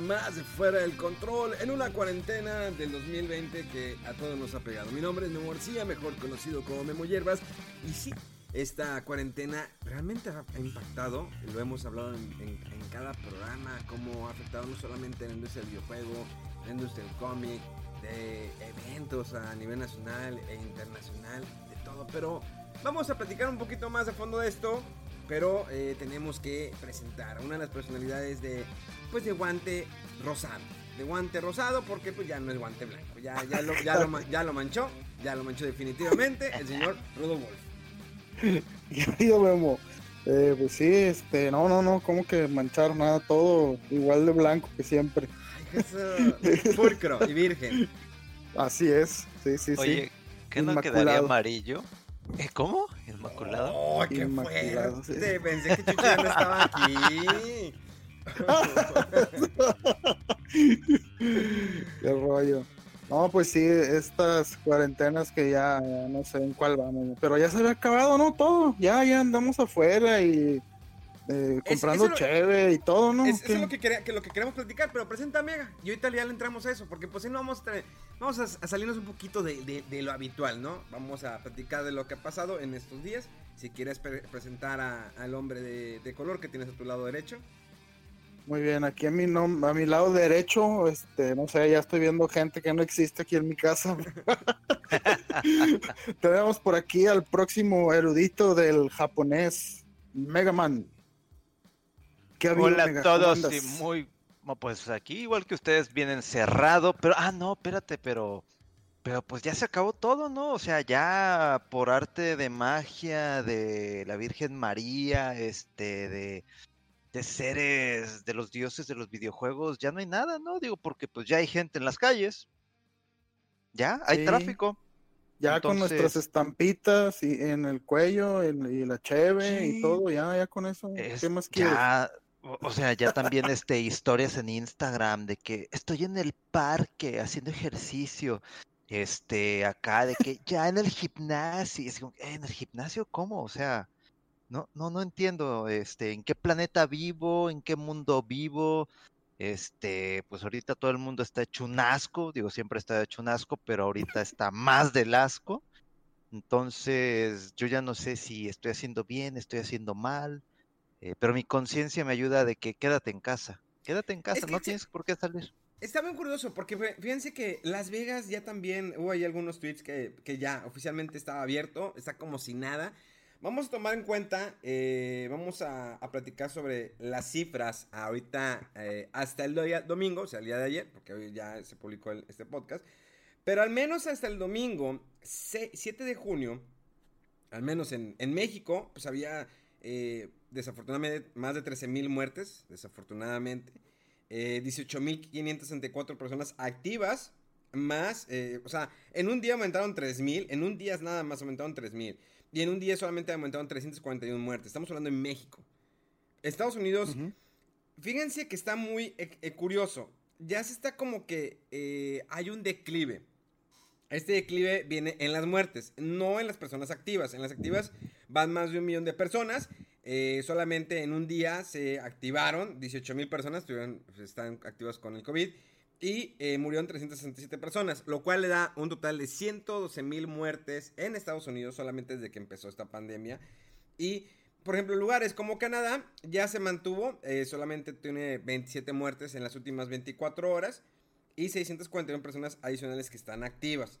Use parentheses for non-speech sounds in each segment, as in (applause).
Más de Fuera del Control en una cuarentena del 2020 que a todos nos ha pegado. Mi nombre es Memo García, mejor conocido como Memo Hierbas. Y sí, esta cuarentena realmente ha impactado, lo hemos hablado en, cada programa, cómo ha afectado no solamente en la industria del videojuego, la industria del cómic, de eventos a nivel nacional e internacional, de todo. Pero vamos a platicar un poquito más a fondo de esto. Pero eh, tenemos que presentar a una de las personalidades de, pues, de guante rosado. De guante rosado porque pues ya no es guante blanco. Ya, lo, manchó. Ya lo manchó definitivamente el señor Rudo Wolf. (laughs) Querido Memo, eh, pues sí, este, no, no, no, como que manchar nada, todo igual de blanco que siempre. Ay, Jesús. Pulcro y virgen. Así es, sí, sí, Oye, ¿qué no Inmaculado. quedaría amarillo? ¿Eh, ¿Cómo? ¿Inmaculado? ¡Oh, qué Inmaculado, fuerte! sí. Pensé que Chucho ya no estaba aquí. sí. (laughs) (laughs) Qué rollo. No, pues sí, estas cuarentenas que ya, ya no sé en cuál vamos, pero ya se había acabado, ¿no? Todo, ya, ya andamos afuera y eh, Es- comprando lo- cheve y todo, ¿no? Es, eso es lo que, quería- que lo que queremos platicar, pero presenta Mega. Y ahorita ya le entramos a eso, porque pues si no vamos a, vamos a, a salirnos un poquito de, de- de lo habitual, ¿no? Vamos a platicar de lo que ha pasado en estos días. Si quieres pre- presentar a- al hombre de, de color que tienes a tu lado derecho. Muy bien, aquí a mi, nom- a mi lado derecho, este, no sé, ya estoy viendo gente que no existe aquí en mi casa. (laughs) Tenemos por aquí al próximo erudito del japonés, Mega Man. ¿Qué Hola a ¿Cómo todos y muy... no, Pues aquí igual que ustedes vienen cerrado, pero... Ah, no, espérate, pero... Pero pues ya se acabó todo, ¿no? O sea, ya por arte de magia de la Virgen María, este, de, de seres, de los dioses de los videojuegos, ya no hay nada, ¿no? Digo, porque pues ya hay gente en las calles. Ya, hay Sí. tráfico. Ya con nuestras estampitas y en el cuello y la cheve Sí. y todo, ya, ya con eso. Es- ¿Qué más quieres? ya, o sea, ya también este historias en Instagram de que estoy en el parque haciendo ejercicio. Este, acá de que ya en el gimnasio, es como, "Eh, ¿en el gimnasio cómo? O sea, no, no, no entiendo, este, en qué planeta vivo, en qué mundo vivo. Este, pues ahorita todo el mundo está hecho un asco, digo, siempre está hecho un asco, pero ahorita está más del asco. Entonces, yo ya no sé si estoy haciendo bien, estoy haciendo mal. Eh, pero mi conciencia me ayuda de que quédate en casa. Quédate en casa, que no tienes por qué salir. Está muy curioso porque fíjense que Las Vegas ya también hubo ahí algunos tweets que, que ya oficialmente estaba abierto, está como si nada. Vamos a tomar en cuenta, eh, vamos a, a platicar sobre las cifras ahorita eh, hasta el día domingo, o sea, el día de ayer, porque hoy ya se publicó este podcast. Pero al menos hasta el domingo, se- 7 de junio, al menos en, en México, pues había eh, desafortunadamente más de 13 mil muertes, desafortunadamente. Eh, 18.564 personas activas, más, o sea, en un día aumentaron 3.000, en un día nada más aumentaron 3.000, y en un día solamente aumentaron 341 muertes. Estamos hablando en México. Estados Unidos, fíjense que está muy eh, eh, curioso. Ya se está como que eh, hay un declive. Este declive viene en las muertes, no en las personas activas. En las activas van más de un millón de personas. Eh, solamente en un día se activaron 18 mil personas, estuvieron- están activas con el COVID. Y eh, murieron 367 personas, lo cual le da un total de 112 mil muertes en Estados Unidos solamente desde que empezó esta pandemia. Y, por ejemplo, lugares como Canadá ya se mantuvo, eh, solamente tiene 27 muertes en las últimas 24 horas y 641 personas adicionales que están activas.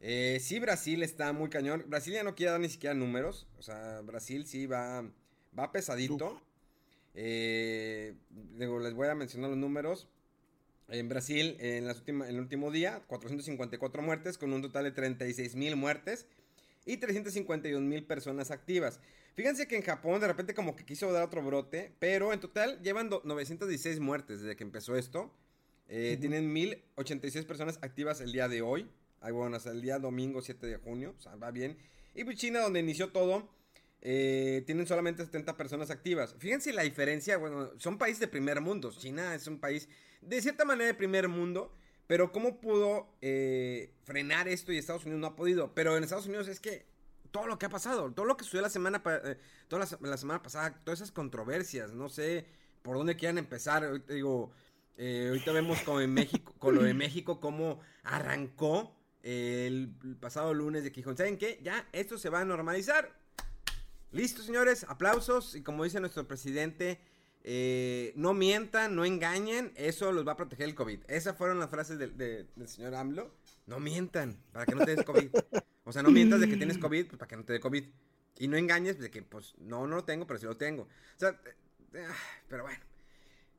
Eh, sí, Brasil está muy cañón. Brasil ya no quiere dar ni siquiera números. O sea, Brasil sí va, va pesadito. Eh, les voy a mencionar los números. En Brasil, en, las en el último día, 454 muertes, con un total de 36 mil muertes y 351 mil personas activas. Fíjense que en Japón de repente como que quiso dar otro brote, pero en total llevan 916 muertes desde que empezó esto. Eh, tienen 1086 personas activas el día de hoy. Ahí bueno, hasta el día domingo 7 de junio, o sea, va bien. Y pues China, donde inició todo, eh, tienen solamente 70 personas activas. Fíjense la diferencia, bueno, son países de primer mundo. China es un país de cierta manera de primer mundo, pero ¿cómo pudo eh, frenar esto y Estados Unidos no ha podido? Pero en Estados Unidos es que todo lo que ha pasado, todo lo que sucedió la semana, eh, toda la, semana pasada, todas esas controversias, no sé por dónde quieran empezar. Ahorita digo, eh, ahorita vemos como en México, con lo de (laughs) México, cómo arrancó el pasado lunes de Quijón. ¿Saben qué? Ya esto se va a normalizar. Listo, señores, aplausos. Y como dice nuestro presidente, eh, no mientan, no engañen, eso los va a proteger el COVID. Esas fueron las frases del señor AMLO. No mientan, para que no te des COVID. O sea, no mientas de que tienes COVID, pues para que no te dé COVID. Y no engañes de que, pues, no, no lo tengo, pero sí lo tengo. O sea, eh, ah, pero bueno.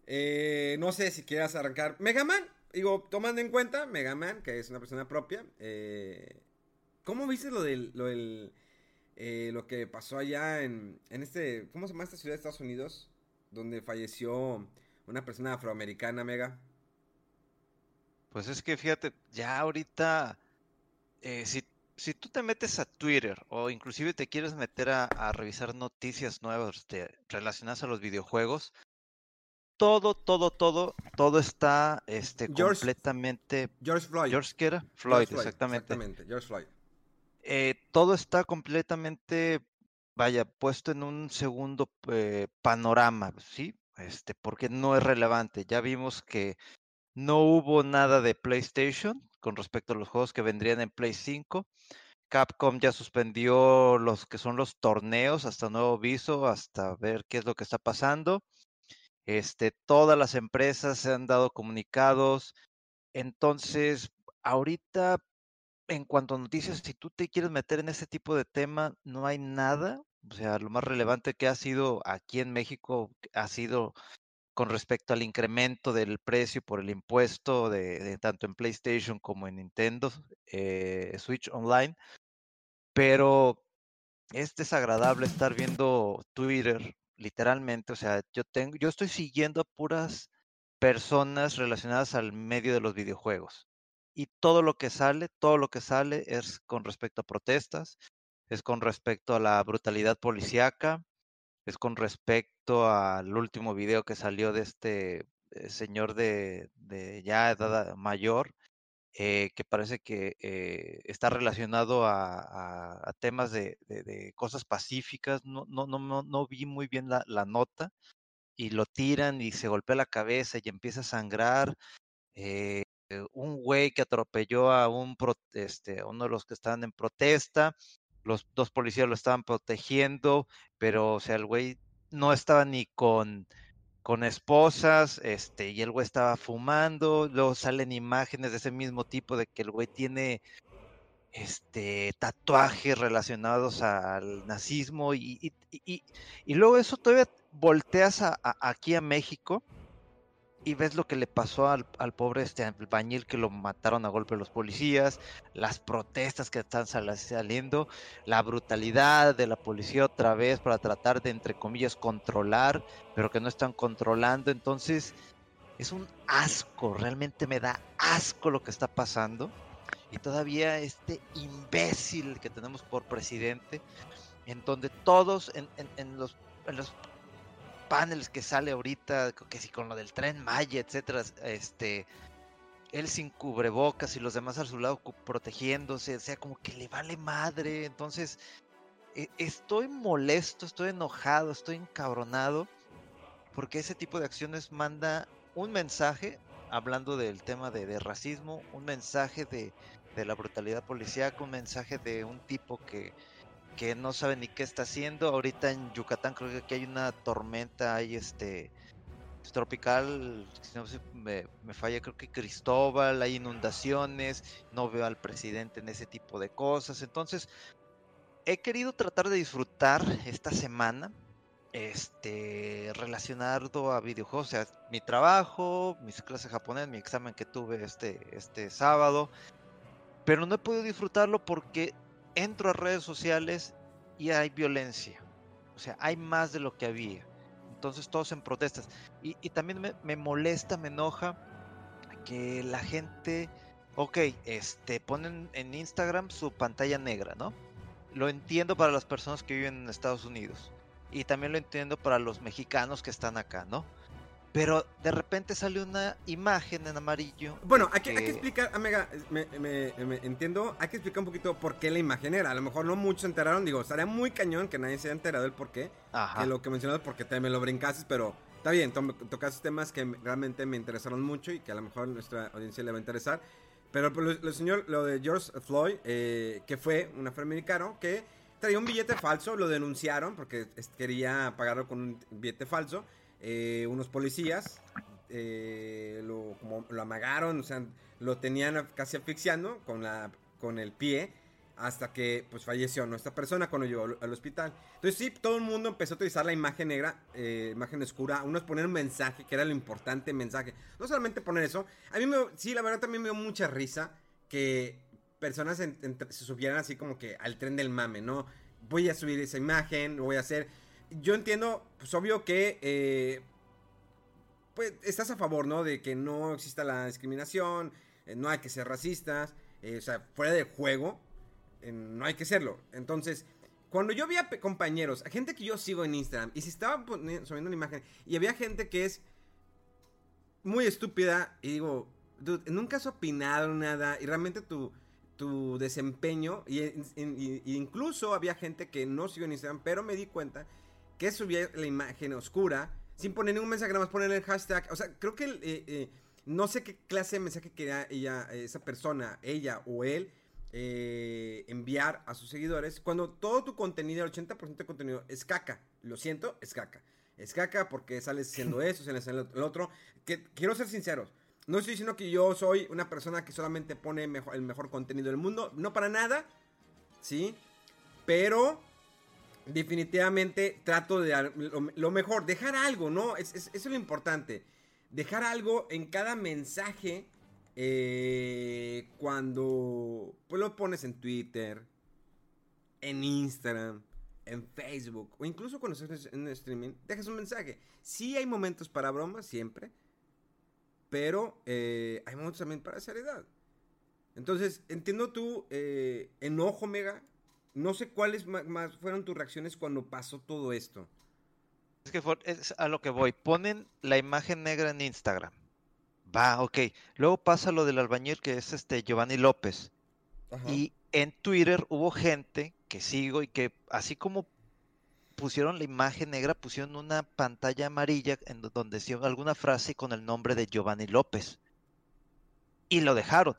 Eh, no sé si quieras arrancar. Megaman, digo, tomando en cuenta, Megaman, que es una persona propia. ¿Cómo viste lo del, lo del, lo que pasó allá en, en este, ¿cómo se llama esta ciudad de Estados Unidos? Donde falleció una persona afroamericana, Mega? Pues es que fíjate, ya ahorita, eh, si, si, tú te metes a Twitter o inclusive te quieres meter a, revisar noticias nuevas relacionadas a los videojuegos, todo, todo, todo, todo está este, completamente... George Floyd. George, ¿qué era? Floyd, exactamente. Exactamente, George Floyd. Eh, todo está completamente vaya, puesto en un segundo eh, panorama, ¿sí? Este, porque no es relevante. Ya vimos que no hubo nada de PlayStation con respecto a los juegos que vendrían en Play 5. Capcom ya suspendió los que son los torneos hasta nuevo aviso, hasta ver qué es lo que está pasando. Este, todas las empresas se han dado comunicados. Entonces, ahorita, en cuanto a noticias, si tú te quieres meter en ese tipo de tema, no hay nada. O sea, lo más relevante que ha sido aquí en México ha sido con respecto al incremento del precio por el impuesto de, tanto en PlayStation como en Nintendo eh, Switch Online. Pero es desagradable estar viendo Twitter, literalmente. O sea, yo tengo, yo estoy siguiendo a puras personas relacionadas al medio de los videojuegos. Y todo lo que sale, todo lo que sale es con respecto a protestas, es con respecto a la brutalidad policíaca, es con respecto al último video que salió de este eh, señor de, ya edad mayor, eh, que parece que eh, está relacionado a, temas de, cosas pacíficas. No, no, no, no vi muy bien la, la, nota y lo tiran y se golpea la cabeza y empieza a sangrar. un güey que atropelló a un este, uno de los que estaban en protesta los dos policías lo estaban protegiendo, pero, o sea, el güey no estaba ni con, con esposas, este, y el güey estaba fumando, luego salen imágenes de ese mismo tipo de que el güey tiene este tatuajes relacionados al nazismo y, y, y, luego eso todavía volteas a, aquí a México y ves lo que le pasó al, pobre este albañil que lo mataron a golpe los policías, las protestas que están saliendo, la brutalidad de la policía otra vez para tratar de, entre comillas, controlar, pero que no están controlando. Entonces, es un asco, realmente me da asco lo que está pasando. Y todavía este imbécil que tenemos por presidente, en donde todos en, en los paneles que sale ahorita, que si con lo del tren Maya, etcétera, este, él sin cubrebocas y los demás a su lado protegiéndose, o sea, como que le vale madre. Entonces, e, estoy molesto, estoy enojado, estoy encabronado, porque ese tipo de acciones manda un mensaje, hablando del tema de, racismo, un mensaje de, de la brutalidad policíaca, un mensaje de un tipo que que no sabe ni qué está haciendo. Ahorita en Yucatán creo que hay una tormenta, hay este tropical, si no me, me, falla, creo que Cristóbal, hay inundaciones, no veo al presidente en ese tipo de cosas. Entonces, he querido tratar de disfrutar esta semana, este, relacionado a videojuegos, o sea, mi trabajo, mis clases japonés, mi examen que tuve este, este sábado, pero no he podido disfrutarlo porque entro a redes sociales y hay violencia. O sea, hay más de lo que había. Entonces todos en protestas. Y, también me, molesta, me enoja que la gente, ok, este, ponen en Instagram su pantalla negra, ¿no? Lo entiendo para las personas que viven en Estados Unidos. Y también lo entiendo para los mexicanos que están acá, ¿no? Pero de repente sale una imagen en amarillo. Bueno, hay que, explicar, Amiga, me, entiendo, hay que explicar un poquito por qué la imagen era. A lo mejor no muchos se enteraron, digo, estaría muy cañón que nadie se haya enterado del por qué. Ajá. Que lo que mencionaste porque te me lo brincaste, pero está bien, tocaste temas que realmente me interesaron mucho y que a lo mejor nuestra audiencia le va a interesar. Pero pues, lo, señor, lo de George Floyd, eh, que fue un afroamericano que traía un billete falso, lo denunciaron porque quería pagarlo con un billete falso. Eh, unos policías eh, lo, como, lo amagaron, o sea, lo tenían casi asfixiando con, la, con el pie hasta que pues falleció nuestra persona cuando llegó al, hospital. Entonces sí, todo el mundo empezó a utilizar la imagen negra, eh, imagen oscura, unos poner un mensaje, que era lo importante mensaje. No solamente poner eso, a mí me, sí, la verdad también me dio mucha risa que personas se subieran así como que al tren del mame, ¿no? Voy a subir esa imagen, voy a hacer yo entiendo, pues obvio que eh, pues estás a favor, ¿no? De que no exista la discriminación, eh, no hay que ser racistas, eh, o sea, fuera de juego, no hay que serlo. Entonces, cuando yo veía compañeros, gente que yo sigo en Instagram, y si estaba subiendo una imagen, y había gente que es muy estúpida, y digo, nunca has opinado nada, y realmente tu, tu desempeño, y, incluso había gente que no sigo en Instagram, pero me di cuenta que subía la imagen oscura sin poner ningún mensaje, nada más poner el hashtag. O sea, creo que eh, eh, no sé qué clase de mensaje quería ella, esa persona, ella o él, eh, enviar a sus seguidores cuando todo tu contenido, el 80% de contenido es caca. Lo siento, es caca. Es caca porque sales haciendo eso, sales haciendo el otro. Que, quiero ser sinceros. No estoy diciendo que yo soy una persona que solamente pone el mejor contenido del mundo. No para nada. ¿Sí? Pero definitivamente trato de lo, mejor, dejar algo, ¿no? Es, eso es lo importante. Dejar algo en cada mensaje eh, cuando pues, lo pones en Twitter, en Instagram, en Facebook o incluso cuando estás en streaming, dejas un mensaje. Sí hay momentos para bromas, siempre, pero eh, hay momentos también para seriedad. Entonces, entiendo tu eh, enojo, Mega, no sé cuáles más fueron tus reacciones cuando pasó todo esto. Es que es a lo que voy. Ponen la imagen negra en Instagram. Va, ok. Luego pasa lo del albañil que es este Giovanni López. Y en Twitter hubo gente que sigo y que así como pusieron la imagen negra, pusieron una pantalla amarilla en donde decía alguna frase con el nombre de Giovanni López. Y lo dejaron.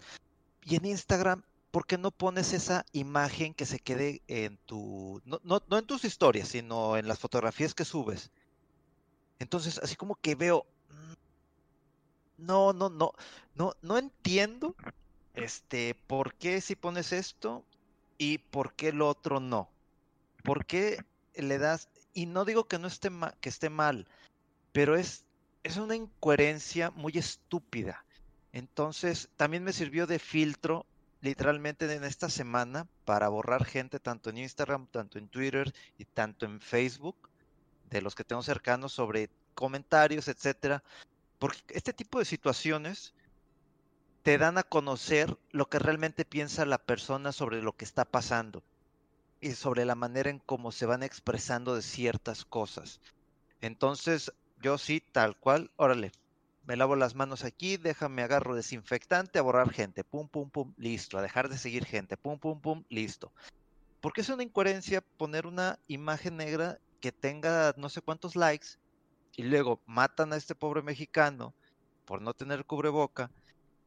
Y en Instagram ¿por qué no pones esa imagen que se quede en tu, no, no, en tus historias, sino en las fotografías que subes? Entonces, así como que veo, mm, no, no, no, no, no entiendo, este, por qué si pones esto y por qué lo otro no. ¿Por qué le das, y no digo que no esté, que esté mal, pero es, es una incoherencia muy estúpida. Entonces, también me sirvió de filtro literalmente en esta semana para borrar gente tanto en Instagram, tanto en Twitter y tanto en Facebook, de los que tengo cercanos sobre comentarios, etcétera, porque este tipo de situaciones te dan a conocer lo que realmente piensa la persona sobre lo que está pasando y sobre la manera en cómo se van expresando de ciertas cosas. Entonces, yo sí, tal cual, órale, me lavo las manos aquí, déjame agarro desinfectante a borrar gente, pum, pum, pum, listo, a dejar de seguir gente, pum, pum, pum, listo. Porque es una incoherencia poner una imagen negra que tenga no sé cuántos likes y luego matan a este pobre mexicano por no tener cubreboca.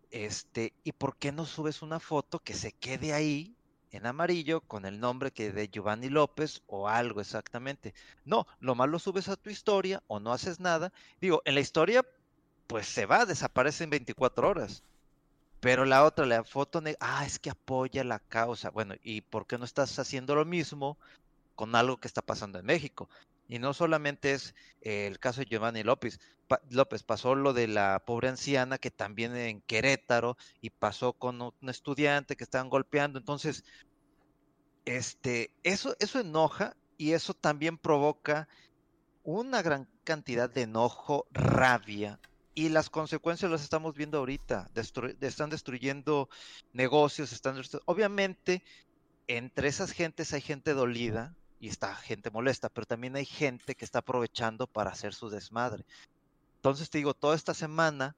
Este, ¿y por qué no subes una foto que se quede ahí en amarillo con el nombre que de Giovanni López o algo exactamente. No, lo más lo subes a tu historia o no haces nada. Digo, en la historia, pues se va, desaparece en 24 horas. Pero la otra, la foto, ah, es que apoya la causa. Bueno, ¿y por qué no estás haciendo lo mismo con algo que está pasando en México? Y no solamente es el caso de Giovanni López, López, pasó lo de la pobre anciana que también en Querétaro y pasó con un estudiante que estaban golpeando. Entonces, este, eso, eso enoja y eso también provoca una gran cantidad de enojo, rabia. Y las consecuencias las estamos viendo ahorita. están destruyendo negocios, están obviamente entre esas gentes hay gente dolida, y está gente molesta, pero también hay gente que está aprovechando para hacer su desmadre. Entonces te digo, toda esta semana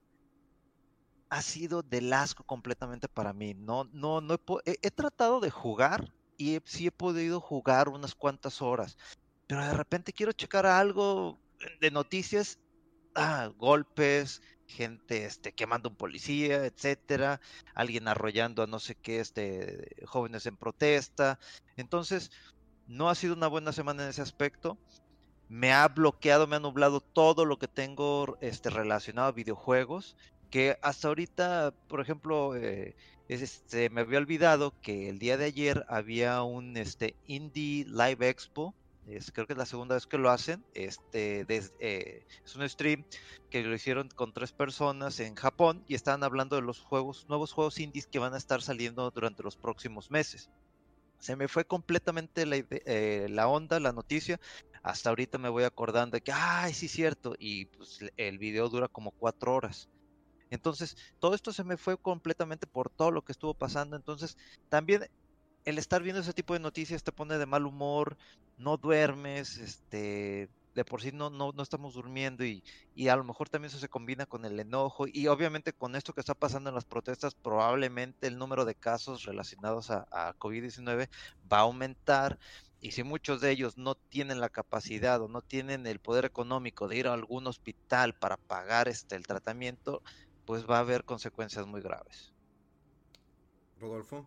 ha sido del asco completamente para mí. No, no, no he, he, tratado de jugar y sí he podido jugar unas cuantas horas, pero de repente quiero checar algo de noticias, ah, golpes, gente este, quemando un policía, etcétera, alguien arrollando a no sé qué, este, jóvenes en protesta. Entonces, no ha sido una buena semana en ese aspecto. Me ha bloqueado, me ha nublado todo lo que tengo este, relacionado a videojuegos. Que hasta ahorita, por ejemplo, eh, este, me había olvidado que el día de ayer había un este, Indie Live Expo. Es, creo que es la segunda vez que lo hacen. Este, eh, es un stream que lo hicieron con tres personas en Japón y estaban hablando de los juegos, nuevos juegos indies que van a estar saliendo durante los próximos meses. Se me fue completamente la, eh, la onda, la noticia. Hasta ahorita me voy acordando de que, ay, sí, cierto. Y pues el video dura como cuatro horas. Entonces, todo esto se me fue completamente por todo lo que estuvo pasando. Entonces, también el estar viendo ese tipo de noticias te pone de mal humor, no duermes, este, de por sí no, no, no estamos durmiendo y, y, a lo mejor también eso se combina con el enojo y obviamente con esto que está pasando en las protestas probablemente el número de casos relacionados a, a COVID-19 va a aumentar y si muchos de ellos no tienen la capacidad o no tienen el poder económico de ir a algún hospital para pagar este el tratamiento, pues va a haber consecuencias muy graves. Rodolfo.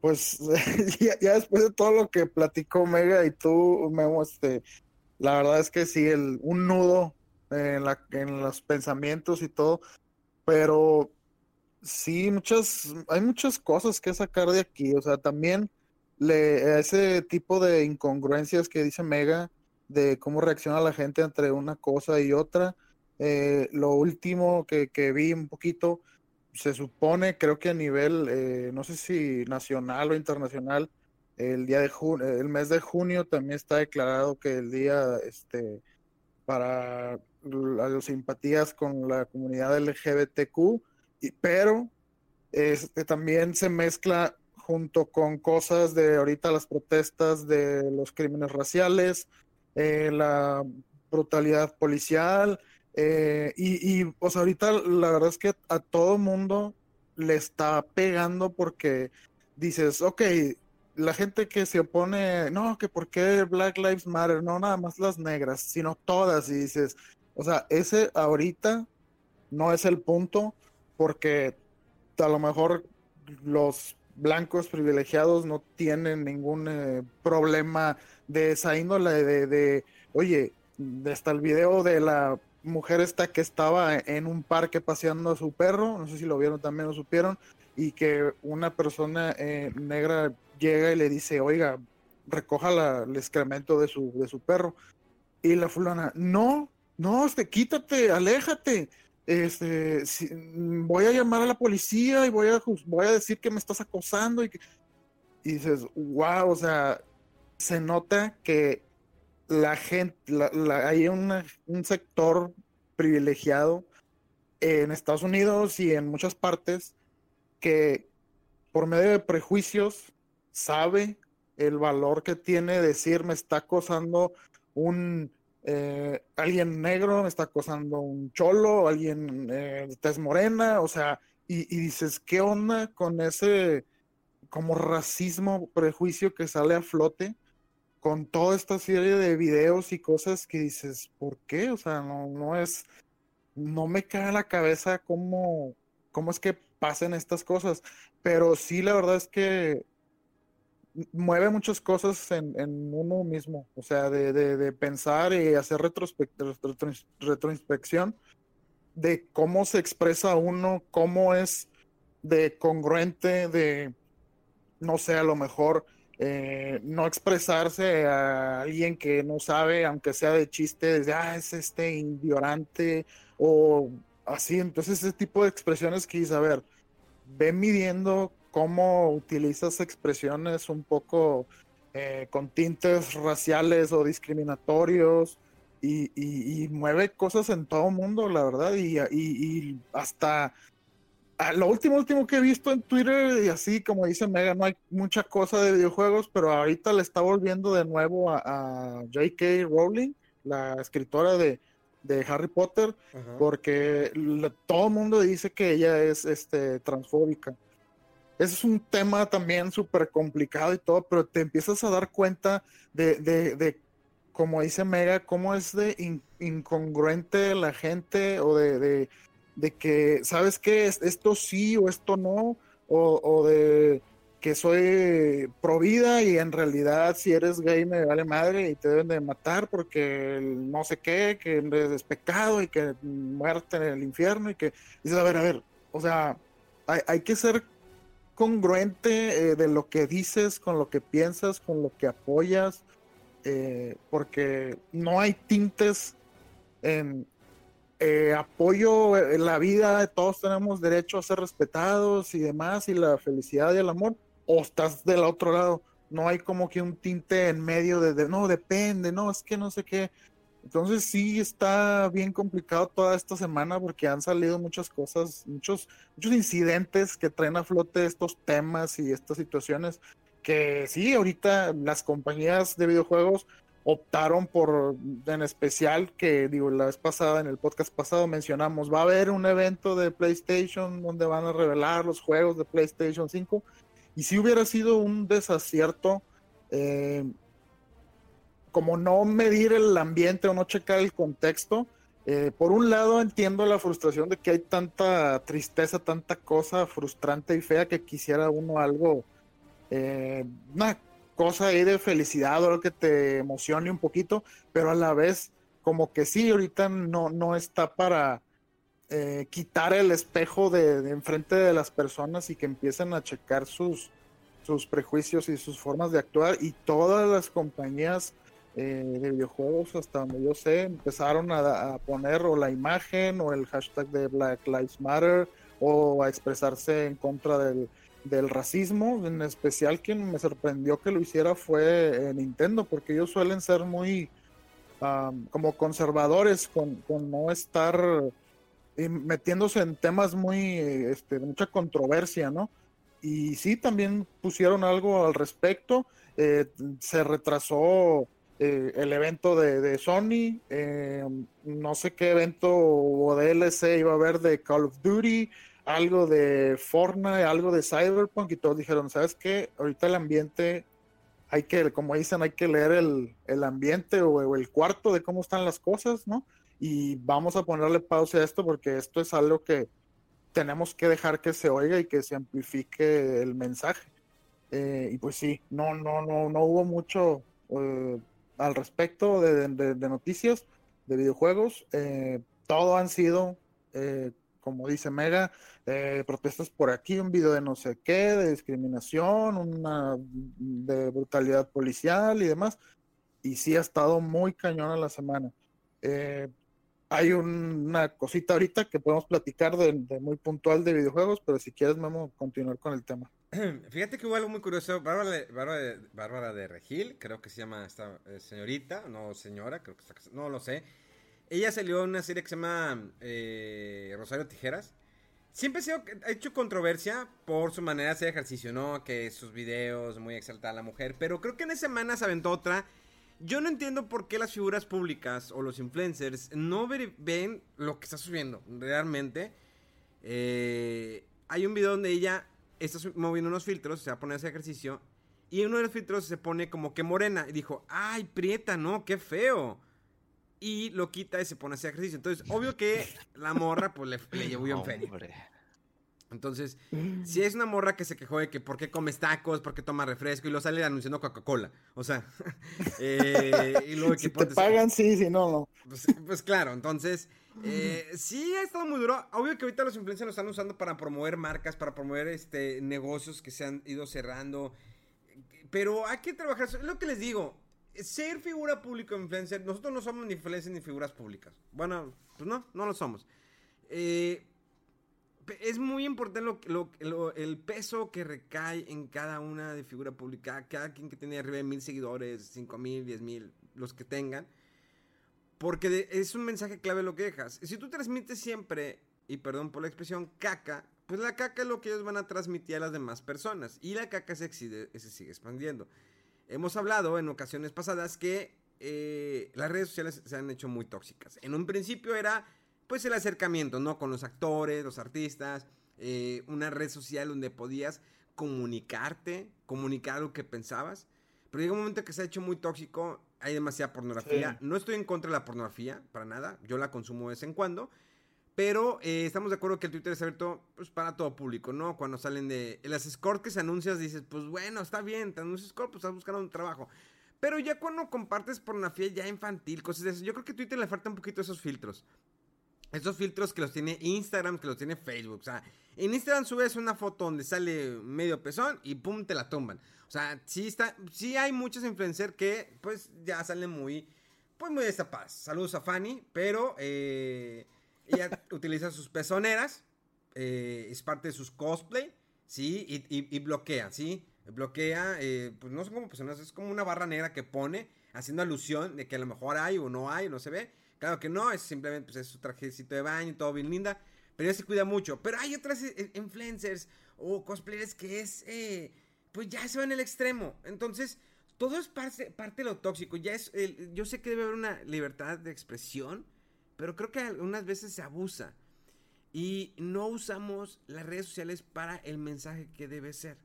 Pues (laughs) ya, después de todo lo que platicó Mega y tú, Memo, este, la verdad es que sí, el, un nudo en, la, en los pensamientos y todo, pero sí, muchas, hay muchas cosas que sacar de aquí, o sea, también le, ese tipo de incongruencias que dice Mega, de cómo reacciona la gente entre una cosa y otra, eh, lo último que, que vi un poquito, se supone, creo que a nivel, eh, no sé si nacional o internacional, el día de junio, el mes de junio también está declarado que el día, este, para las simpatías con la comunidad LGBTQ, y, pero este, también se mezcla junto con cosas de ahorita las protestas de los crímenes raciales, eh, la brutalidad policial, eh, y, y, pues ahorita la verdad es que a todo mundo le está pegando porque dices, ok, la gente que se opone, no, que por qué Black Lives Matter, no nada más las negras, sino todas, y dices, o sea, ese ahorita no es el punto porque a lo mejor los blancos privilegiados no tienen ningún eh, problema de esa índole de, oye, hasta el video de la mujer esta que estaba en un parque paseando a su perro, no sé si lo vieron también o supieron, y que una persona eh, negra llega y le dice, oiga, recoja el excremento de su, de su perro. Y la fulana, no, no, este, quítate, aléjate. Este, voy a llamar a la policía y voy a, voy a decir que me estás acosando. Y, y dices, wow, o sea, se nota que la gente, hay un sector privilegiado en Estados Unidos y en muchas partes que por medio de prejuicios sabe el valor que tiene decir me está acosando un eh, alguien negro, me está acosando un cholo, alguien eh, de tez morena, o sea, y, y, dices, ¿qué onda con ese como racismo, prejuicio que sale a flote con toda esta serie de videos y cosas que dices, ¿por qué? O sea, no, no es, no me cae en la cabeza cómo, cómo es que pasen estas cosas, pero sí la verdad es que mueve muchas cosas en, uno mismo, o sea, de, pensar y hacer retroinspección de cómo se expresa uno, cómo es de congruente, de, no sé, a lo mejor eh, no expresarse a alguien que no sabe, aunque sea de chiste, desde, ah, es este ignorante o así. Entonces, ese tipo de expresiones que a ver, ve midiendo cómo utilizas expresiones un poco eh, con tintes raciales o discriminatorios y, mueve cosas en todo mundo, la verdad, y hasta lo último, último que he visto en Twitter, y así como dice Mega, no hay mucha cosa de videojuegos, pero ahorita le está volviendo de nuevo a, J.K. Rowling, la escritora de, Harry Potter, porque todo el mundo dice que ella es este, transfóbica. Ese es un tema también súper complicado y todo, pero te empiezas a dar cuenta de, de, como dice Mega, cómo es de incongruente la gente o de de que, ¿sabes qué? Esto sí o esto no, o, de que soy pro vida y en realidad si eres gay me vale madre y te deben de matar porque no sé qué, que es pecado y que muerte en el infierno y que dices, a ver, a ver, o sea, hay, que ser congruente eh, de lo que dices, con lo que piensas, con lo que apoyas, eh, porque no hay tintes en, eh, apoyo en la vida, todos tenemos derecho a ser respetados y demás, y la felicidad y el amor, o estás del otro lado, no hay como que un tinte en medio de, no, depende, no, es que no sé qué. Entonces sí está bien complicado toda esta semana porque han salido muchas cosas, muchos, muchos incidentes que traen a flote estos temas y estas situaciones que sí, ahorita las compañías de videojuegos optaron por, en especial, que digo, la vez pasada, en el podcast pasado mencionamos, va a haber un evento de PlayStation donde van a revelar los juegos de PlayStation 5. Y si hubiera sido un desacierto, eh, como no medir el ambiente o no checar el contexto, eh, por un lado entiendo la frustración de que hay tanta tristeza, tanta cosa frustrante y fea que quisiera uno algo, eh, cosa ahí de felicidad o algo que te emocione un poquito, pero a la vez como que sí, ahorita no, no está para eh, quitar el espejo de, enfrente de las personas y que empiecen a checar sus, sus prejuicios y sus formas de actuar. Y todas las compañías eh, de videojuegos, hasta donde yo sé, empezaron a, a, poner o la imagen o el hashtag de Black Lives Matter o a expresarse en contra del, del racismo, en especial quien me sorprendió que lo hiciera fue eh, Nintendo, porque ellos suelen ser muy como conservadores con, no estar eh, metiéndose en temas muy, este, de mucha controversia, ¿no? Y sí, también pusieron algo al respecto, eh, se retrasó el evento de, de Sony, no sé qué evento o DLC iba a haber de Call of Duty, algo de Fortnite, algo de Cyberpunk y todos dijeron, ¿sabes qué? Ahorita el ambiente, hay que, como dicen, hay que leer el, ambiente o, el cuarto de cómo están las cosas, ¿no? Y vamos a ponerle pausa a esto porque esto es algo que tenemos que dejar que se oiga y que se amplifique el mensaje. Eh, y pues sí, no, no, no, no hubo mucho eh, al respecto de, noticias de videojuegos. Eh, todo han sido como dice Mega, eh, protestas por aquí, un video de no sé qué, de discriminación, una de brutalidad policial y demás. Y sí ha estado muy cañona la semana. Eh, hay una cosita ahorita que podemos platicar de, muy puntual de videojuegos, pero si quieres, vamos a continuar con el tema. (clears throat) Fíjate que hubo algo muy curioso. Bárbara de, Bárbara de, Regil, creo que se llama esta eh, señorita, no señora, creo que está, no lo sé Ella salió en una serie que se llama eh, Rosario Tijeras. Siempre ha, sido, ha hecho controversia por su manera de hacer ejercicio, ¿no? Que sus videos, muy exaltada la mujer. Pero creo que en esa semana se aventó otra. Yo no entiendo por qué las figuras públicas o los influencers no ven lo que está subiendo realmente. Eh, hay un video donde ella está moviendo unos filtros, se va a poner ese ejercicio. Y uno de los filtros se pone como que morena. Y dijo, ay, prieta, no, qué feo. Y lo quita y se pone a hacer ejercicio. Entonces, obvio que la morra, pues le, le llevó bien feria. Entonces, si es una morra que se quejó de que por qué comes tacos, por qué toma refresco y lo sale anunciando Coca-Cola. O sea, (laughs) eh, y luego si te pagan, sí, si no, no. Pues, pues claro, entonces, eh, sí ha estado muy duro. Obvio que ahorita los influencers lo están usando para promover marcas, para promover este negocios que se han ido cerrando. Pero hay que trabajar, es lo que les digo. Ser figura pública influencer, nosotros no somos ni influencers ni figuras públicas. Bueno, pues no, no lo somos. Eh, es muy importante lo, el peso que recae en cada una de figura pública. Cada quien que tiene arriba de mil seguidores, cinco mil, diez mil, los que tengan. Porque es un mensaje clave lo que dejas. Si tú transmites siempre, y perdón por la expresión, caca, pues la caca es lo que ellos van a transmitir a las demás personas. Y la caca se, se sigue expandiendo. Hemos hablado en ocasiones pasadas que eh, las redes sociales se han hecho muy tóxicas. En un principio era pues el acercamiento, ¿no? Con los actores, los artistas, eh, una red social donde podías comunicarte, comunicar lo que pensabas. Pero llega un momento que se ha hecho muy tóxico, hay demasiada pornografía. No estoy en contra de la pornografía, para nada, yo la consumo de vez en cuando. Pero eh, estamos de acuerdo que el Twitter es abierto pues, para todo público, ¿no? Cuando salen de las scores que se anuncias, dices, pues bueno, está bien, te anuncias score, pues estás buscando un trabajo. Pero ya cuando compartes pornografía ya infantil, cosas de eso, yo creo que a Twitter le falta un poquito esos filtros. Esos filtros que los tiene Instagram, que los tiene Facebook. O sea, en Instagram subes una foto donde sale medio pezón y pum, te la tumban. O sea, sí, está, sí hay muchos influencers que pues ya salen muy, pues muy destapadas. Saludos a Fanny, pero eh, ella utiliza sus pezoneras, eh, es parte de sus cosplay, ¿sí? Y, bloquea, ¿sí? Bloquea, eh, pues no son como personas, es como una barra negra que pone haciendo alusión de que a lo mejor hay o no hay, no se ve. Claro que no, es simplemente pues, es su trajecito de baño, todo bien linda. Pero ella se cuida mucho. Pero hay otras eh, influencers o cosplayers que es, eh, pues ya se va en el extremo. Entonces, todo es parte, parte de lo tóxico. Ya es, yo sé que debe haber una libertad de expresión, pero creo que algunas veces se abusa. Y no usamos las redes sociales para el mensaje que debe ser.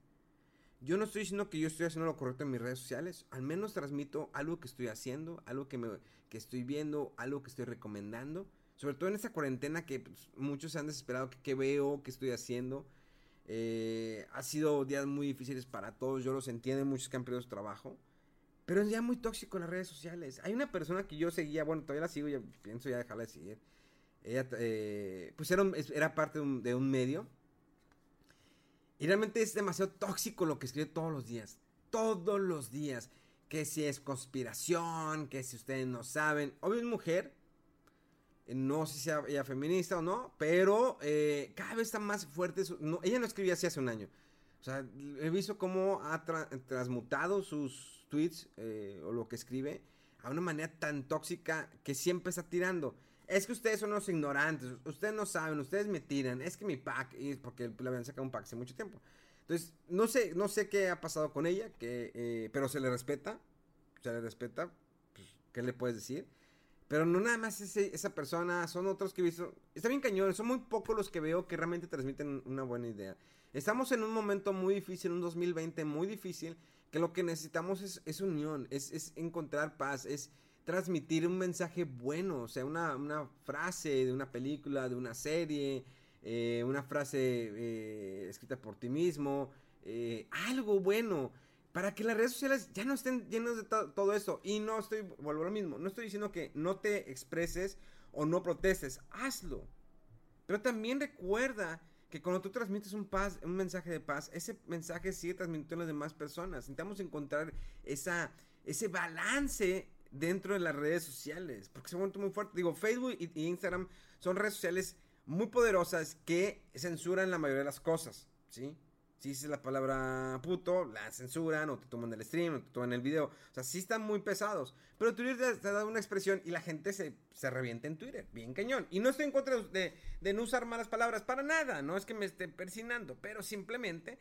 Yo no estoy diciendo que yo estoy haciendo lo correcto en mis redes sociales. Al menos transmito algo que estoy haciendo, algo que, me, que estoy viendo, algo que estoy recomendando. Sobre todo en esta cuarentena que pues, muchos se han desesperado que, veo, que estoy haciendo. Eh, ha sido días muy difíciles para todos. Yo los entiendo, muchos que han perdido su trabajo. Pero es ya muy tóxico en las redes sociales. Hay una persona que yo seguía, bueno, todavía la sigo, ya pienso ya dejarla de seguir. Ella, eh, pues era, era parte de un medio y realmente es demasiado tóxico lo que escribe todos los días. Todos los días. Que si es conspiración, que si ustedes no saben. Obvio es mujer. Eh, no sé si sea ella feminista o no. Pero eh, cada vez está más fuerte. ella no escribía así hace un año. O sea, he visto cómo ha transmutado sus tweets eh, o lo que escribe a una manera tan tóxica que siempre está tirando es que ustedes son unos ignorantes, ustedes no saben, ustedes me tiran, es que mi pack, y porque le habían sacado un pack hace mucho tiempo. Entonces, no sé, no sé qué ha pasado con ella, que, eh, pero se le respeta, se le respeta, pues, ¿qué le puedes decir? Pero no nada más esa persona, son otros que he visto, está bien cañón, son muy pocos los que veo que realmente transmiten una buena idea. Estamos en un momento muy difícil, un 2020 muy difícil, que lo que necesitamos es, es unión, es, es encontrar paz, es transmitir un mensaje bueno, o sea, una, frase de una película, de una serie, eh, una frase eh, escrita por ti mismo, eh, algo bueno, para que las redes sociales ya no estén llenas de todo eso. Y no estoy, vuelvo a lo mismo, no estoy diciendo que no te expreses o no protestes, hazlo. Pero también recuerda que cuando tú transmites un, paz, un mensaje de paz, ese mensaje sigue transmitiendo a las demás personas. Necesitamos encontrar esa, ese balance dentro de las redes sociales. Porque se vuelto muy fuerte. Digo, Facebook y, Instagram son redes sociales muy poderosas que censuran la mayoría de las cosas. ¿Sí? Si dices la palabra puto, la censuran o te toman el stream o te toman el video. O sea, sí están muy pesados. Pero Twitter te, ha dado una expresión y la gente se, se revienta en Twitter. Bien cañón. Y no estoy en contra de, de, no usar malas palabras para nada. No es que me esté persinando. Pero simplemente,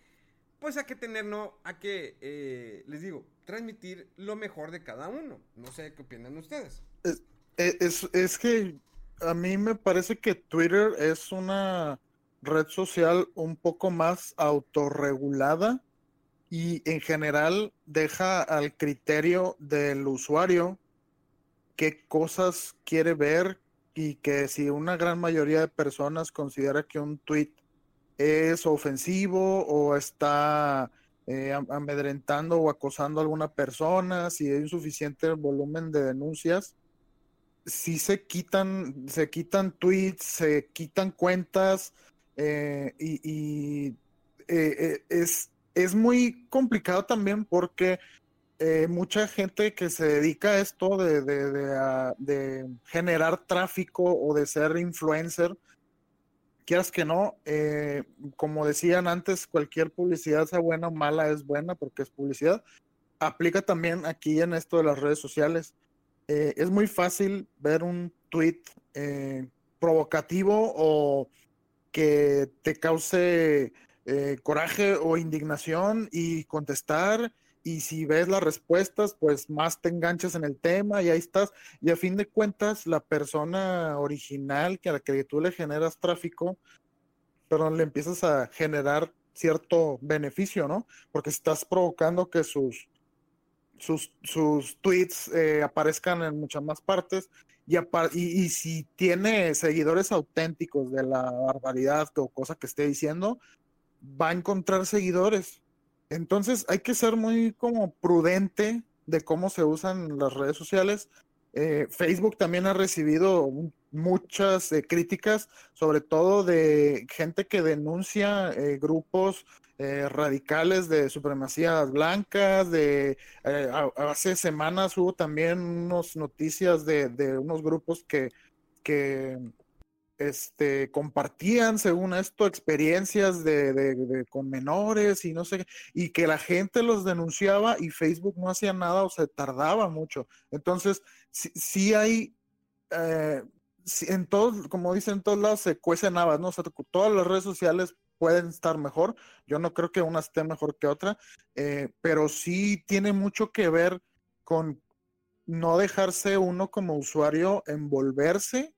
pues hay que tener, no, hay que, eh, les digo, transmitir lo mejor de cada uno. No sé qué opinan ustedes. Es, es, es que a mí me parece que Twitter es una red social un poco más autorregulada y en general deja al criterio del usuario qué cosas quiere ver y que si una gran mayoría de personas considera que un tweet es ofensivo o está eh, amedrentando o acosando a alguna persona, si hay un suficiente volumen de denuncias, si se quitan, se quitan tweets, se quitan cuentas, eh, y, eh, eh, es, es muy complicado también porque mucha gente que se dedica a esto de, de, generar tráfico o de ser influencer, quieras que no, como decían antes, cualquier publicidad, sea buena o mala, es buena porque es publicidad. Aplica también aquí en esto de las redes sociales. es muy fácil ver un tweet provocativo o que te cause eh, coraje o indignación y contestar. Y si ves las respuestas, pues más te enganchas en el tema y ahí estás. Y a fin de cuentas, la persona original que a la que tú le generas tráfico, pero le empiezas a generar cierto beneficio, ¿no? Porque estás provocando que sus, sus, sus tweets eh, aparezcan en muchas más partes y, si tiene seguidores auténticos de la barbaridad o cosa que esté diciendo, va a encontrar seguidores. Entonces hay que ser muy como prudente de cómo se usan las redes sociales. Eh, Facebook también ha recibido muchas eh, críticas, sobre todo de gente que denuncia eh, grupos eh, radicales de supremacías blancas, de eh, hace semanas hubo también unas noticias de, unos grupos que, que este, compartían, según esto, experiencias de, con menores y no sé, y que la gente los denunciaba y Facebook no hacía nada o se tardaba mucho. Entonces, sí, hay, eh, en todos, como dicen en todos lados, se cuecen habas, ¿no? Todas las redes sociales pueden estar mejor. Yo no creo que una esté mejor que otra, eh, pero sí tiene mucho que ver con no dejarse uno como usuario envolverse,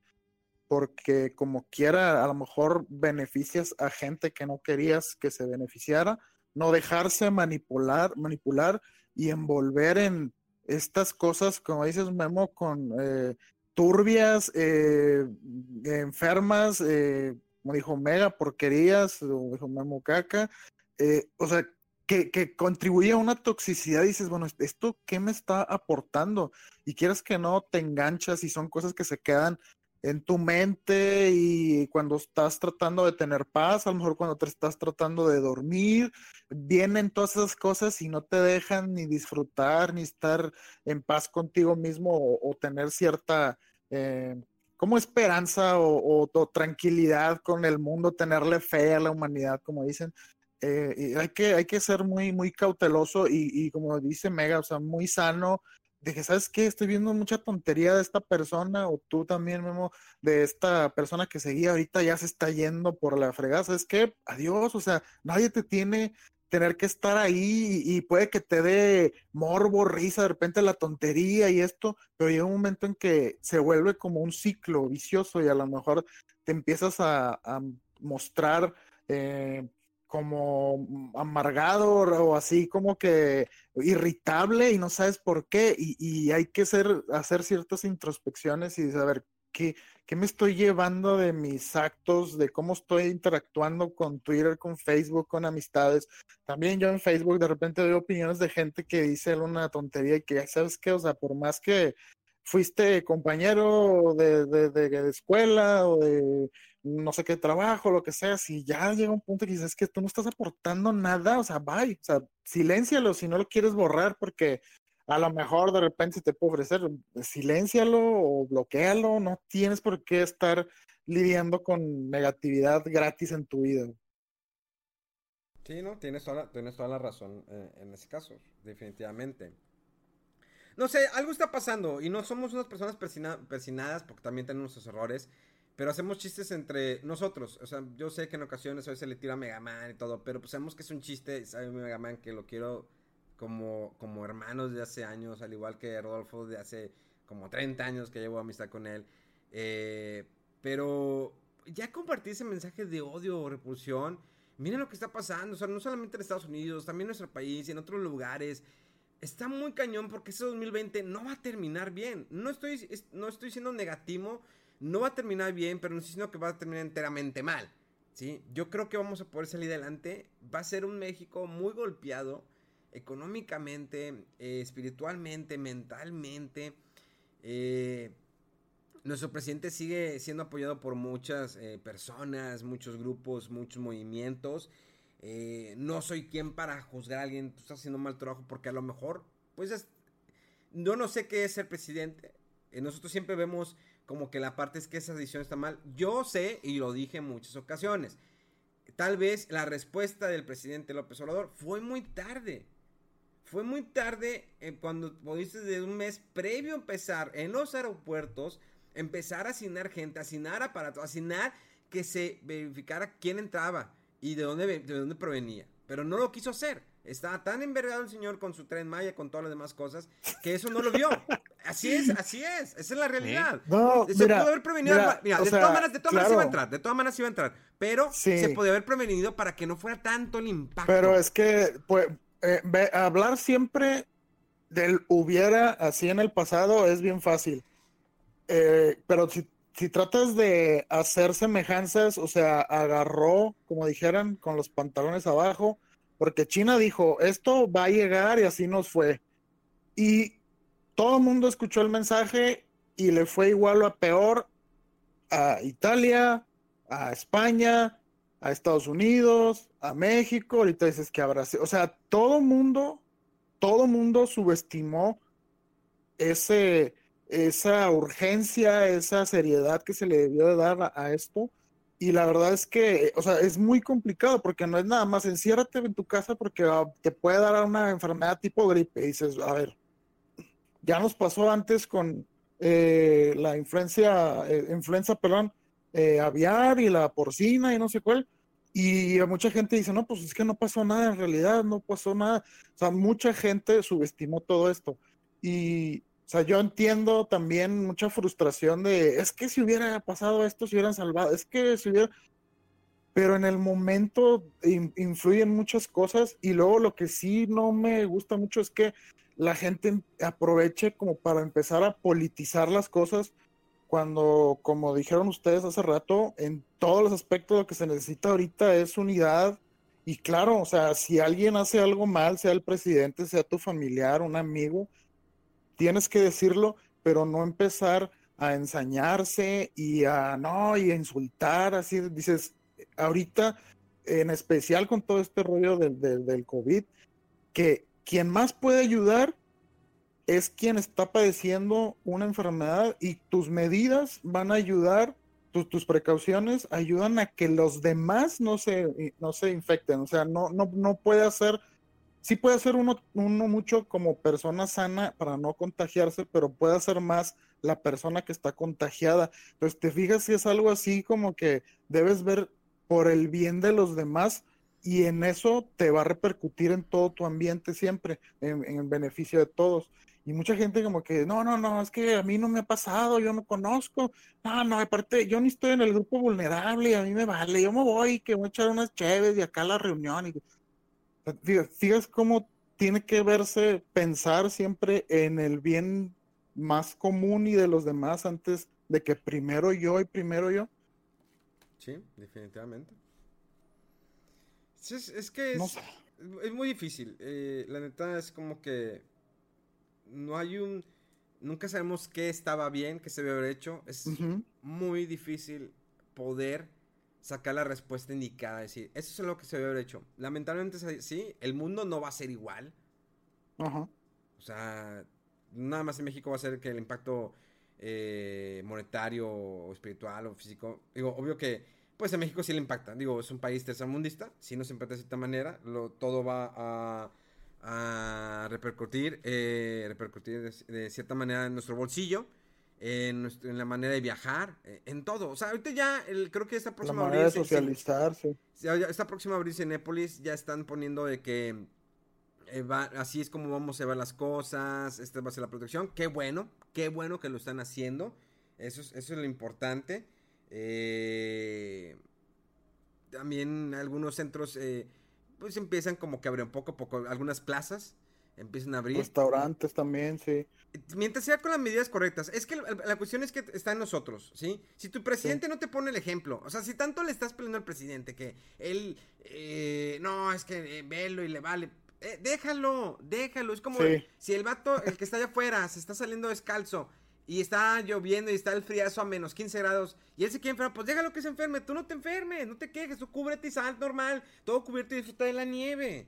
porque como quiera, a lo mejor beneficias a gente que no querías que se beneficiara, no dejarse manipular, manipular y envolver en estas cosas, como dices Memo, con eh, turbias, eh, enfermas, como dijo Mega Porquerías, o dijo Memo Caca, eh, o sea, que, que contribuye a una toxicidad dices, bueno, ¿esto qué me está aportando? Y quieres que no te enganchas y son cosas que se quedan en tu mente y cuando estás tratando de tener paz, a lo mejor cuando te estás tratando de dormir, vienen todas esas cosas y no te dejan ni disfrutar, ni estar en paz contigo mismo o, tener cierta... Eh, como esperanza o, tranquilidad con el mundo, tenerle fe a la humanidad, como dicen. Eh, hay, que, hay que ser muy, muy cauteloso y, como dice Mega, o sea, muy sano. Que, ¿sabes qué? Estoy viendo mucha tontería de esta persona, o tú también, Memo, de esta persona que seguía ahorita ya se está yendo por la fregada. ¿Sabes qué? Adiós, o sea, nadie te tiene tener que estar ahí y, puede que te dé morbo, risa, de repente la tontería y esto, pero llega un momento en que se vuelve como un ciclo vicioso y a lo mejor te empiezas a, mostrar eh, como amargado o así como que irritable y no sabes por qué y, hay que ser, hacer ciertas introspecciones y saber qué, me estoy llevando de mis actos, de cómo estoy interactuando con Twitter, con Facebook, con amistades. También yo en Facebook de repente veo opiniones de gente que dice una tontería y que ya sabes qué, o sea, por más que fuiste compañero de, de, de, escuela o de no sé qué trabajo, lo que sea, si ya llega un punto que dices que tú no estás aportando nada, o sea, bye, o sea, siléncialo si no lo quieres borrar porque a lo mejor de repente te puede ofrecer, siléncialo o bloquealo, no tienes por qué estar lidiando con negatividad gratis en tu vida. Sí, no, tienes toda la, tienes toda la razón eh, en ese caso, definitivamente. No sé, algo está pasando y no somos unas personas persinadas porque también tenemos nuestros errores. Pero hacemos chistes entre nosotros. O sea, yo sé que en ocasiones a veces le tiro a Mega Man y todo. Pero pues sabemos que es un chiste. Y sabe Mega Man que lo quiero como, como hermanos de hace años. Al igual que Rodolfo de hace como 30 años que llevo amistad con él. Eh, pero ya compartí ese mensaje de odio o repulsión. Miren lo que está pasando. O sea, no solamente en Estados Unidos, también en nuestro país y en otros lugares. Está muy cañón porque ese 2020 no va a terminar bien. No estoy, no estoy siendo negativo no va a terminar bien, pero no estoy diciendo que va a terminar enteramente mal. ¿sí? Yo creo que vamos a poder salir adelante. Va a ser un México muy golpeado económicamente, eh, espiritualmente, mentalmente. Eh, nuestro presidente sigue siendo apoyado por muchas eh, personas, muchos grupos, muchos movimientos. no soy quien para juzgar a alguien, tú estás haciendo mal trabajo porque a lo mejor, pues, yo no sé qué es ser presidente. nosotros siempre vemos como que la parte es que esa decisión está mal. Yo sé, y lo dije en muchas ocasiones, tal vez la respuesta del presidente López Obrador fue muy tarde. Fue muy tarde eh, cuando pudiste de un mes previo a empezar en los aeropuertos, empezar a asignar gente, asignar aparatos, asignar que se verificara quién entraba y de dónde, de dónde provenía. Pero no lo quiso hacer. Estaba tan envergado el señor con su tren Maya, con todas las demás cosas, que eso no lo vio. (laughs) Así es, así es. Esa es la realidad. No, se pudo haber prevenido. Mira, de, todas maneras, de todas maneras iba a entrar. De todas maneras iba a entrar. Pero se podía haber prevenido para que no fuera tanto el impacto. Pero es que, pues, eh, hablar siempre del hubiera así en el pasado es bien fácil. Eh, pero si, si tratas de hacer semejanzas, o sea, agarró, como dijeran, con los pantalones abajo porque China dijo, esto va a llegar y así nos fue. Y todo el mundo escuchó el mensaje y le fue igual o peor a Italia, a España, a Estados Unidos, a México, ahorita dices que habrá, o sea, todo mundo, todo mundo subestimó ese, esa urgencia, esa seriedad que se le debió de dar a esto y la verdad es que, o sea, es muy complicado porque no es nada más enciérrate en tu casa porque ah, te puede dar una enfermedad tipo gripe. Y dices, a ver, ya nos pasó antes con eh, la influencia, eh, influenza, perdón, eh, aviar y la porcina y no sé cuál. Y mucha gente dice, no, pues es que no pasó nada en realidad, no pasó nada. O sea, mucha gente subestimó todo esto. Y, o sea, yo entiendo también mucha frustración de, es que si hubiera pasado esto, se hubieran salvado, es que si hubiera... Pero en el momento influyen muchas cosas y luego lo que sí no me gusta mucho es que la gente aproveche como para empezar a politizar las cosas cuando, como dijeron ustedes hace rato, en todos los aspectos lo que se necesita ahorita es unidad. Y claro, o sea, si alguien hace algo mal, sea el presidente, sea tu familiar, un amigo, tienes que decirlo, pero no empezar a ensañarse y a no, y a insultar, así dices, ahorita, en especial con todo este rollo del, del, COVID, que quien más puede ayudar es quien está padeciendo una enfermedad y tus medidas van a ayudar, tus, precauciones ayudan a que los demás no se, no se infecten. O sea, no, no, no puede hacer sí puede hacer uno, uno mucho como persona sana para no contagiarse, pero puede hacer más la persona que está contagiada. Entonces, te fijas si es algo así como que debes ver por el bien de los demás y en eso te va a repercutir en todo tu ambiente siempre, en, en beneficio de todos. Y mucha gente como que, no, no, no, es que a mí no me ha pasado, yo no conozco. No, no, aparte, yo ni estoy en el grupo vulnerable, a mí me vale, yo me voy, que voy a echar unas chéves y acá la reunión. Y, Fíjate cómo tiene que verse, pensar siempre en el bien más común y de los demás antes de que primero yo y primero yo. Sí, definitivamente. Es, que es, muy difícil. Eh, la neta es como que no hay un... Nunca sabemos qué estaba bien, qué se debe haber hecho. Es muy difícil poder sacar la respuesta indicada, decir, eso es lo que se debe haber hecho. Lamentablemente, sí, el mundo no va a ser igual. Ajá. O sea, nada más en México va a ser que el impacto eh, monetario o espiritual o físico, digo, obvio que pues a México sí le impacta. Digo, es un país tercermundista, sí nos impacta de cierta manera, lo, todo va a, a repercutir, eh, repercutir de, cierta manera en nuestro bolsillo. En, en, la manera de viajar, eh, en todo. O sea, ahorita ya el, creo que esta próxima la manera de socializarse. Esta próxima abril en Népolis ya están poniendo de que eh, así es como vamos a ver las cosas, esta va a ser la protección. Qué bueno, qué bueno que lo están haciendo. Eso es, eso es lo importante. Eh, también algunos centros eh, pues empiezan como que abren poco a poco. Algunas plazas empiezan a abrir. Restaurantes también, sí. Mientras sea con las medidas correctas. Es que la, cuestión es que está en nosotros, ¿sí? Si tu presidente no te pone el ejemplo, o sea, si tanto le estás peleando al presidente que él, no, es que velo y le vale eh, déjalo, déjalo. Es como si el vato, el que está allá afuera, se está saliendo descalzo y está lloviendo y está el friazo a menos 15 grados y él se quiere enfermar, pues déjalo que se enferme. Tú no te enfermes, no te quejes, tú cúbrete y sal normal. Todo cubierto y disfruta de la nieve.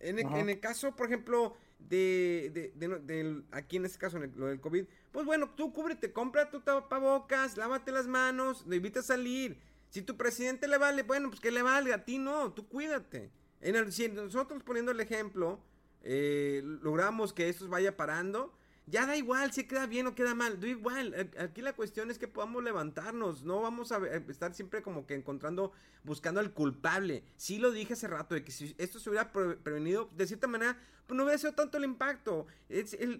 En el, caso, por ejemplo, de, de, aquí en este caso, lo del COVID, pues bueno, tú cúbrete, compra tu tapabocas, lávate las manos, no evita salir. Si tu presidente le vale, bueno, pues que le vale, a ti no, tú cuídate. En el, si nosotros poniendo el ejemplo, eh, logramos que esto vaya parando, ya da igual si queda bien o queda mal, da igual. Aquí la cuestión es que podamos levantarnos, no vamos a estar siempre como que encontrando, buscando al culpable. Sí lo dije hace rato, de que si esto se hubiera prevenido, de cierta manera, pues no hubiera sido tanto el impacto.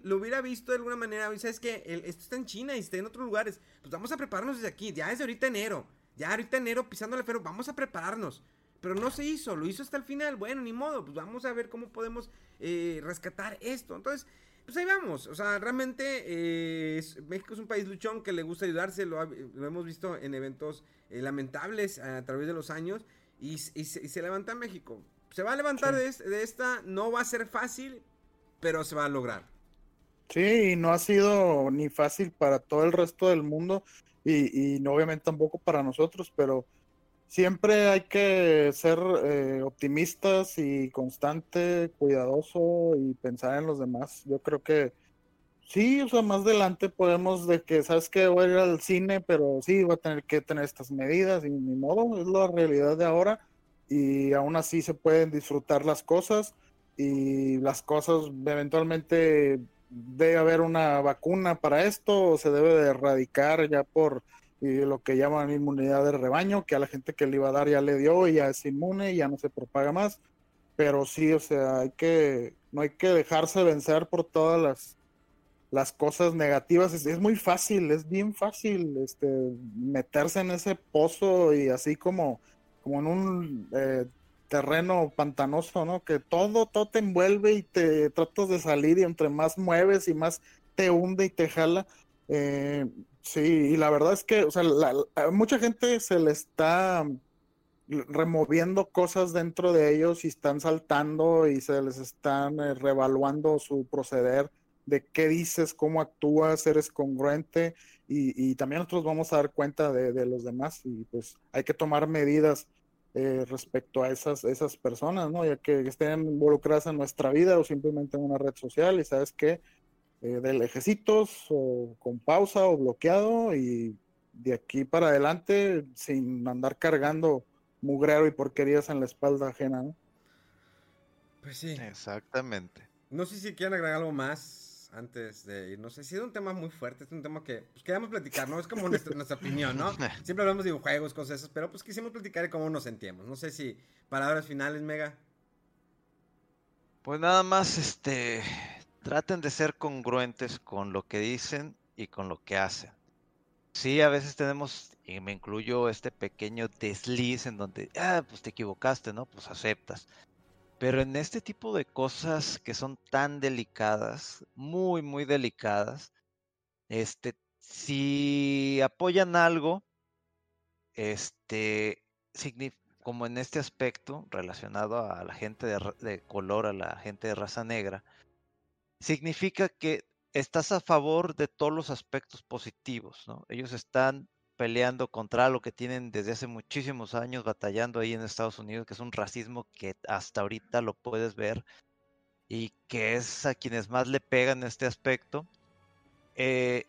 lo hubiera visto de alguna manera, ¿sabes que Esto está en China y está en otros lugares. Pues vamos a prepararnos desde aquí, ya desde ahorita enero. Ya ahorita enero pisando el ferro, vamos a prepararnos. Pero no se hizo, lo hizo hasta el final. Bueno, ni modo, pues vamos a ver cómo podemos eh, rescatar esto. Entonces, pues ahí vamos. O sea, realmente eh, México es un país luchón que le gusta ayudarse. Lo, hemos visto en eventos eh, lamentables a, través de los años. Y, se, levanta México. Se va a levantar de, esta. No va a ser fácil, pero se va a lograr. Sí, y no ha sido ni fácil para todo el resto del mundo. Y, y obviamente tampoco para nosotros, pero siempre hay que ser eh, optimistas y constante, cuidadoso y pensar en los demás. Yo creo que sí, o sea, más adelante podemos de que, sabes que voy a ir al cine, pero sí, voy a tener que tener estas medidas y ni modo, es la realidad de ahora y aún así se pueden disfrutar las cosas y las cosas eventualmente debe haber una vacuna para esto o se debe de erradicar ya por y lo que llaman inmunidad de rebaño, que a la gente que le iba a dar ya le dio y ya es inmune y ya no se propaga más. Pero sí, o sea, hay que, no hay que dejarse vencer por todas las, las cosas negativas. Es, muy fácil, es bien fácil este, meterse en ese pozo y así como, como en un eh, terreno pantanoso, ¿no? Que todo, todo te envuelve y te tratas de salir y entre más mueves y más te hunde y te jala. Eh, Sí, y la verdad es que, o sea, a mucha gente se le está removiendo cosas dentro de ellos y están saltando y se les están eh, revaluando su proceder de qué dices, cómo actúas, eres congruente y, también nosotros vamos a dar cuenta de, los demás y pues hay que tomar medidas eh, respecto a esas, esas personas, ¿no? Ya que estén involucradas en nuestra vida o simplemente en una red social y sabes que eh, de lejecitos o con pausa o bloqueado y de aquí para adelante sin andar cargando mugrero y porquerías en la espalda ajena, ¿no? Pues sí. Exactamente. No sé si quieren agregar algo más antes de ir. No sé si es un tema muy fuerte, es un tema que pues, queremos platicar, ¿no? Es como nuestra, (laughs) nuestra opinión, ¿no? (laughs) Siempre hablamos de juegos, cosas esas, pero pues quisimos platicar de cómo nos sentíamos. No sé si palabras finales, Mega. Pues nada más, este, traten de ser congruentes con lo que dicen y con lo que hacen. Sí, a veces tenemos, y me incluyo este pequeño desliz en donde, ah, pues te equivocaste, ¿no? Pues aceptas. Pero en este tipo de cosas que son tan delicadas, muy, muy delicadas, este, si apoyan algo, este, como en este aspecto relacionado a la gente de, de color, a la gente de raza negra, significa que estás a favor de todos los aspectos positivos, ¿no? Ellos están peleando contra lo que tienen desde hace muchísimos años batallando ahí en Estados Unidos, que es un racismo que hasta ahorita lo puedes ver y que es a quienes más le pegan este aspecto. Eh,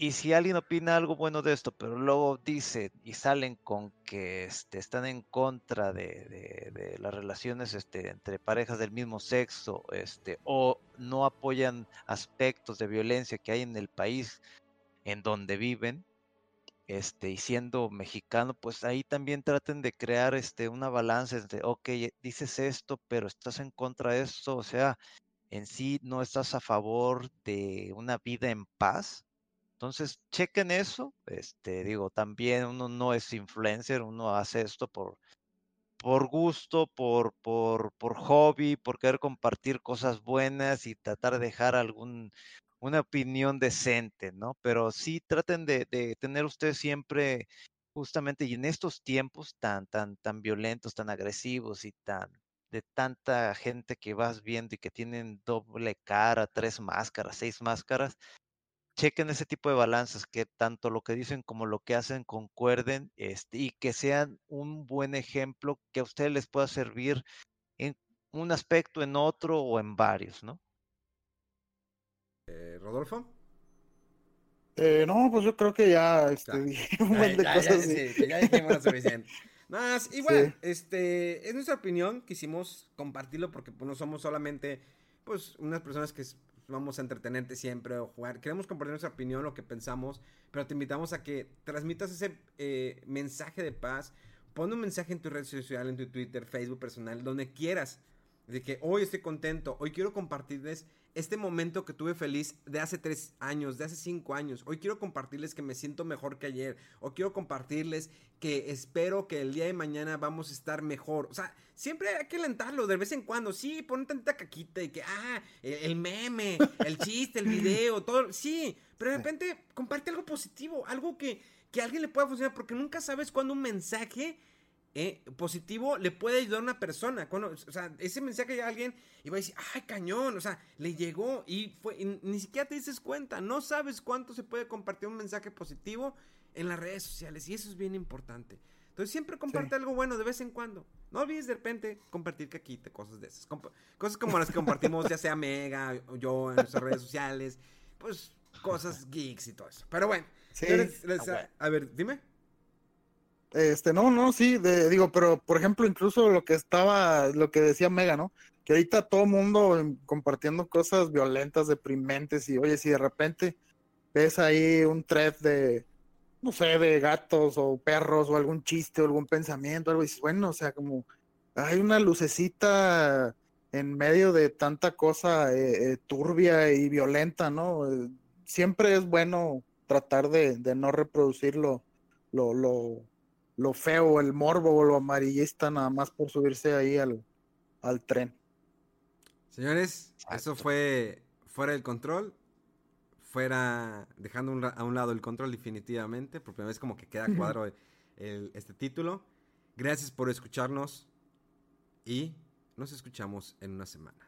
y si alguien opina algo bueno de esto, pero luego dice y salen con que este, están en contra de, las relaciones este, entre parejas del mismo sexo, este, o no apoyan aspectos de violencia que hay en el país en donde viven, este, y siendo mexicano, pues ahí también traten de crear este, una balanza entre, ok, dices esto, pero estás en contra de esto, o sea, en sí no estás a favor de una vida en paz. Entonces, chequen eso. Este, digo, también uno no es influencer, uno hace esto por, por gusto, por, por, por hobby, por querer compartir cosas buenas y tratar de dejar algún una opinión decente, ¿no? Pero sí traten de, tener ustedes siempre, justamente, y en estos tiempos tan, tan, tan violentos, tan agresivos y tan de tanta gente que vas viendo y que tienen doble cara, tres máscaras, seis máscaras, chequen ese tipo de balanzas, que tanto lo que dicen como lo que hacen concuerden este, y que sean un buen ejemplo que a ustedes les pueda servir en un aspecto, en otro o en varios, ¿no? Eh, Rodolfo. Eh, no, pues yo creo que ya este, (laughs) un montón de cosas. Sí, ya dijimos lo suficiente. Más, igual, este, es nuestra opinión, quisimos compartirlo porque pues, no somos solamente, pues, unas personas que vamos a entretenerte siempre o jugar. Queremos compartir nuestra opinión, lo que pensamos, pero te invitamos a que transmitas ese eh, mensaje de paz. Pon un mensaje en tu red social, en tu Twitter, Facebook personal, donde quieras. De que hoy estoy contento, hoy quiero compartirles este momento que tuve feliz de hace tres años, de hace cinco años. Hoy quiero compartirles que me siento mejor que ayer. O quiero compartirles que espero que el día de mañana vamos a estar mejor. O sea, siempre hay que alentarlo de vez en cuando. Sí, pon tantita caquita y que, ah, el meme, el chiste, el video, todo. Sí, pero de repente comparte algo positivo, algo que, que a alguien le pueda funcionar, porque nunca sabes cuándo un mensaje eh, positivo le puede ayudar a una persona. Cuando, o sea, ese mensaje a alguien y va a decir, ay, cañón, o sea, le llegó y fue, ni siquiera te dices cuenta, no sabes cuánto se puede compartir un mensaje positivo en las redes sociales y eso es bien importante. Entonces siempre comparte algo bueno de vez en cuando. No olvides de repente compartir caquita, cosas de esas. cosas como las que compartimos ya sea Mega o yo en nuestras redes sociales. Pues cosas (laughs) geeks y todo eso. Pero bueno. a ver, dime. Este, no, no, sí, digo, pero por ejemplo, incluso lo que estaba, lo que decía Mega, ¿no? Que ahorita todo mundo compartiendo cosas violentas, deprimentes, y oye, si de repente ves ahí un thread de, no sé, de gatos o perros o algún chiste o algún pensamiento, algo, y dices, bueno, o sea, como hay una lucecita en medio de tanta cosa eh, eh, turbia y violenta, ¿no? Eh, siempre es bueno tratar de, de no reproducirlo lo, lo, lo feo, el morbo o lo amarillista nada más por subirse ahí al, al tren. Señores, eso fue fuera del control. Fuera, dejando a un lado el control definitivamente. Por primera vez como que queda cuadro este título. Gracias por escucharnos y nos escuchamos en una semana.